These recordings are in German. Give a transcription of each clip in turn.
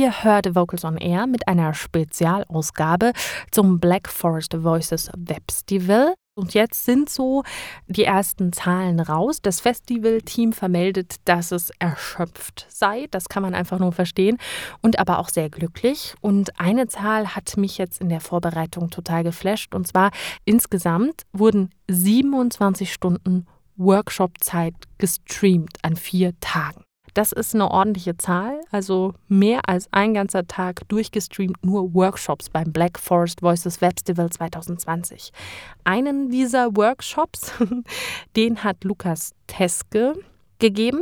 Ihr hört Vocals on Air mit einer Spezialausgabe zum Black Forest Voices Festival. Und jetzt sind so die ersten Zahlen raus. Das Festivalteam vermeldet, dass es erschöpft sei. Das kann man einfach nur verstehen. Und aber auch sehr glücklich. Und eine Zahl hat mich jetzt in der Vorbereitung total geflasht. Und zwar insgesamt wurden 27 Stunden Workshop-Zeit gestreamt an vier Tagen. Das ist eine ordentliche Zahl, also mehr als ein ganzer Tag durchgestreamt nur Workshops beim Black Forest Voices Festival 2020. Einen dieser Workshops, den hat Lukas Teske gegeben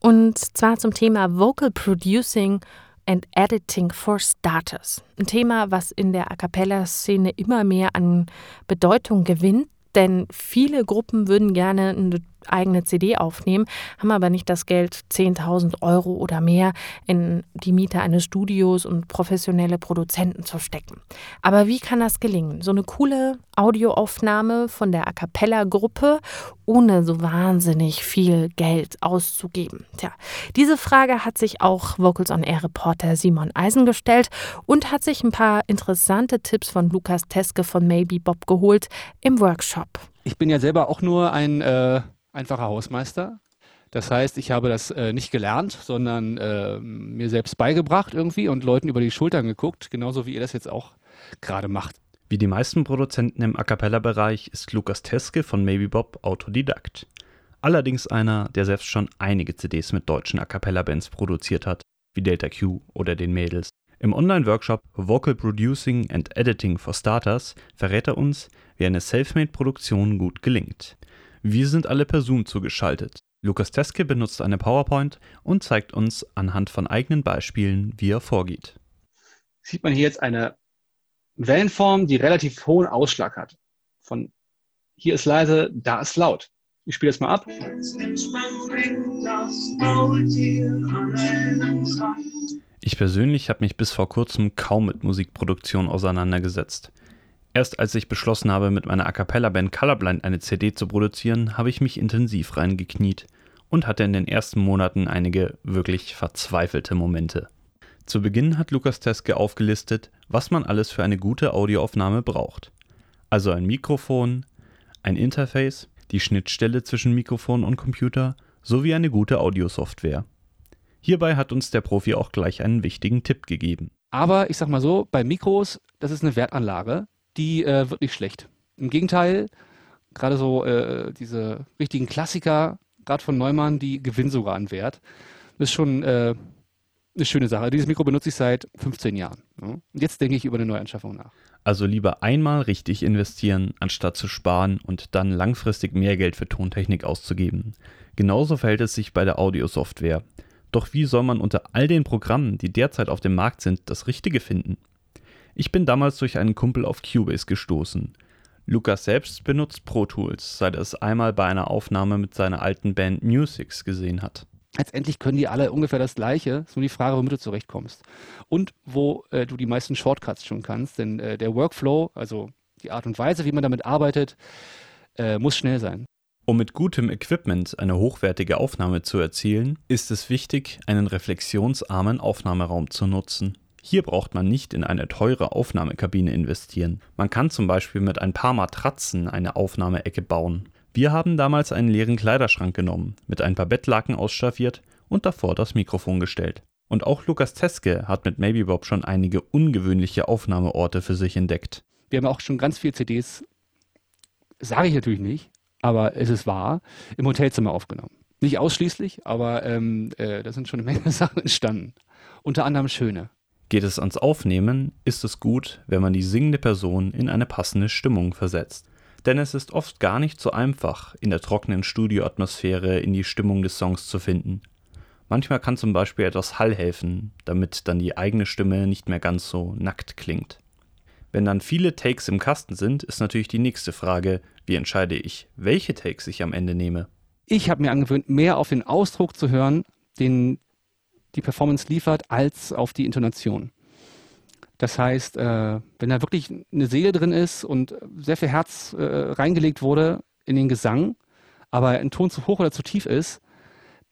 und zwar zum Thema Vocal Producing and Editing for Starters. Ein Thema, was in der A cappella-Szene immer mehr an Bedeutung gewinnt, denn viele Gruppen würden gerne eine eigene CD aufnehmen, haben aber nicht das Geld, 10.000 Euro oder mehr in die Miete eines Studios und professionelle Produzenten zu stecken. Aber wie kann das gelingen? So eine coole Audioaufnahme von der A Cappella-Gruppe, ohne so wahnsinnig viel Geld auszugeben. Tja, diese Frage hat sich auch Vocals on Air Reporter Simon Eisen gestellt und hat sich ein paar interessante Tipps von Lukas Teske von Maybe Bob geholt im Workshop. Ich bin ja selber auch nur ein äh, einfacher Hausmeister. Das heißt, ich habe das äh, nicht gelernt, sondern äh, mir selbst beigebracht irgendwie und Leuten über die Schultern geguckt, genauso wie ihr das jetzt auch gerade macht. Wie die meisten Produzenten im A cappella-Bereich ist Lukas Teske von Maybe Bob Autodidakt. Allerdings einer, der selbst schon einige CDs mit deutschen A cappella-Bands produziert hat, wie Delta Q oder den Mädels. Im Online-Workshop Vocal Producing and Editing for Starters verrät er uns, wie eine Selfmade-Produktion gut gelingt. Wir sind alle per Zoom zugeschaltet. Lukas Teske benutzt eine PowerPoint und zeigt uns anhand von eigenen Beispielen, wie er vorgeht. Sieht man hier jetzt eine Wellenform, die relativ hohen Ausschlag hat. Von hier ist leise, da ist laut. Ich spiele das mal ab. Ich persönlich habe mich bis vor kurzem kaum mit Musikproduktion auseinandergesetzt. Erst als ich beschlossen habe, mit meiner A cappella-Band Colorblind eine CD zu produzieren, habe ich mich intensiv reingekniet und hatte in den ersten Monaten einige wirklich verzweifelte Momente. Zu Beginn hat Lukas Teske aufgelistet, was man alles für eine gute Audioaufnahme braucht. Also ein Mikrofon, ein Interface, die Schnittstelle zwischen Mikrofon und Computer sowie eine gute Audiosoftware. Hierbei hat uns der Profi auch gleich einen wichtigen Tipp gegeben. Aber ich sag mal so, bei Mikros, das ist eine Wertanlage die äh, wird nicht schlecht. Im Gegenteil, gerade so äh, diese richtigen Klassiker, gerade von Neumann, die gewinnen sogar an Wert. Das ist schon äh, eine schöne Sache. Dieses Mikro benutze ich seit 15 Jahren. Ja? Und jetzt denke ich über eine Neuanschaffung nach. Also lieber einmal richtig investieren, anstatt zu sparen und dann langfristig mehr Geld für Tontechnik auszugeben. Genauso verhält es sich bei der Audiosoftware. Doch wie soll man unter all den Programmen, die derzeit auf dem Markt sind, das Richtige finden? Ich bin damals durch einen Kumpel auf Cubase gestoßen. Lukas selbst benutzt Pro Tools, seit er es einmal bei einer Aufnahme mit seiner alten Band Musics gesehen hat. Letztendlich können die alle ungefähr das Gleiche. Es ist nur die Frage, womit du zurechtkommst. Und wo äh, du die meisten Shortcuts schon kannst. Denn äh, der Workflow, also die Art und Weise, wie man damit arbeitet, äh, muss schnell sein. Um mit gutem Equipment eine hochwertige Aufnahme zu erzielen, ist es wichtig, einen reflexionsarmen Aufnahmeraum zu nutzen. Hier braucht man nicht in eine teure Aufnahmekabine investieren. Man kann zum Beispiel mit ein paar Matratzen eine Aufnahmeecke bauen. Wir haben damals einen leeren Kleiderschrank genommen, mit ein paar Bettlaken ausstaffiert und davor das Mikrofon gestellt. Und auch Lukas Teske hat mit Maybe Bob schon einige ungewöhnliche Aufnahmeorte für sich entdeckt. Wir haben auch schon ganz viele CDs, sage ich natürlich nicht, aber es ist wahr, im Hotelzimmer aufgenommen. Nicht ausschließlich, aber ähm, äh, da sind schon eine Menge Sachen entstanden. Unter anderem schöne. Geht es ans Aufnehmen, ist es gut, wenn man die singende Person in eine passende Stimmung versetzt. Denn es ist oft gar nicht so einfach, in der trockenen Studioatmosphäre in die Stimmung des Songs zu finden. Manchmal kann zum Beispiel etwas Hall helfen, damit dann die eigene Stimme nicht mehr ganz so nackt klingt. Wenn dann viele Takes im Kasten sind, ist natürlich die nächste Frage, wie entscheide ich, welche Takes ich am Ende nehme? Ich habe mir angewöhnt, mehr auf den Ausdruck zu hören, den die Performance liefert, als auf die Intonation. Das heißt, äh, wenn da wirklich eine Seele drin ist und sehr viel Herz äh, reingelegt wurde in den Gesang, aber ein Ton zu hoch oder zu tief ist,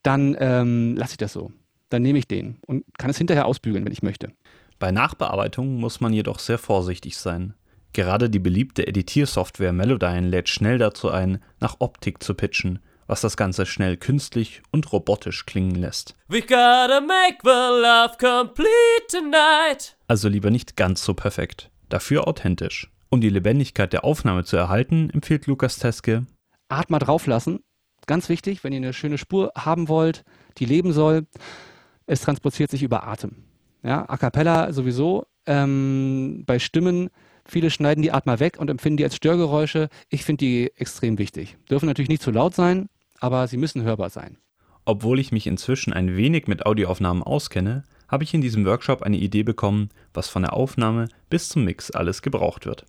dann ähm, lasse ich das so. dann nehme ich den und kann es hinterher ausbügeln, wenn ich möchte. Bei Nachbearbeitung muss man jedoch sehr vorsichtig sein. Gerade die beliebte Editiersoftware Melodyne lädt schnell dazu ein, nach Optik zu pitchen, was das Ganze schnell künstlich und robotisch klingen lässt. We gotta make the love complete tonight. Also lieber nicht ganz so perfekt, dafür authentisch. Um die Lebendigkeit der Aufnahme zu erhalten, empfiehlt Lukas Teske, Atmer drauflassen. Ganz wichtig, wenn ihr eine schöne Spur haben wollt, die leben soll, es transportiert sich über Atem. Ja, A cappella sowieso. Ähm, bei Stimmen, viele schneiden die Atmer weg und empfinden die als Störgeräusche. Ich finde die extrem wichtig. Dürfen natürlich nicht zu laut sein, aber sie müssen hörbar sein. Obwohl ich mich inzwischen ein wenig mit Audioaufnahmen auskenne, habe ich in diesem Workshop eine Idee bekommen, was von der Aufnahme bis zum Mix alles gebraucht wird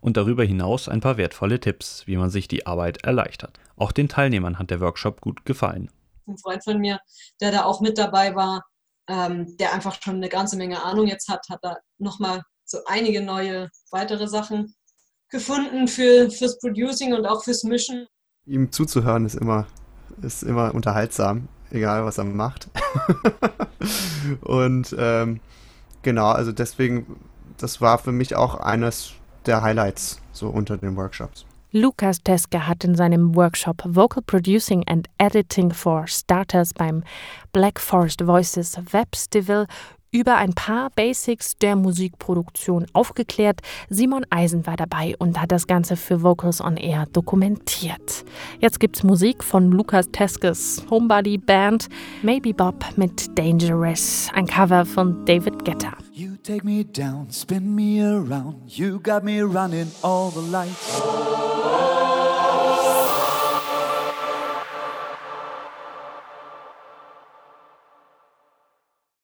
und darüber hinaus ein paar wertvolle Tipps, wie man sich die Arbeit erleichtert. Auch den Teilnehmern hat der Workshop gut gefallen. Ein Freund von mir, der da auch mit dabei war, ähm, der einfach schon eine ganze Menge Ahnung jetzt hat, hat da nochmal so einige neue weitere Sachen gefunden für, fürs Producing und auch fürs Mischen. Ihm zuzuhören ist immer, ist immer unterhaltsam, egal was er macht. und ähm, genau, also deswegen, das war für mich auch eines der Highlights so unter den Workshops. Lukas Teske hat in seinem Workshop Vocal Producing and Editing for Starters beim Black Forest Voices Festival über ein paar Basics der Musikproduktion aufgeklärt. Simon Eisen war dabei und hat das Ganze für Vocals on Air dokumentiert. Jetzt gibt's Musik von Lukas Teskes Homebody Band Maybe Bob mit Dangerous, ein Cover von David Guetta. You take me down, spin me around, you got me running all the lights.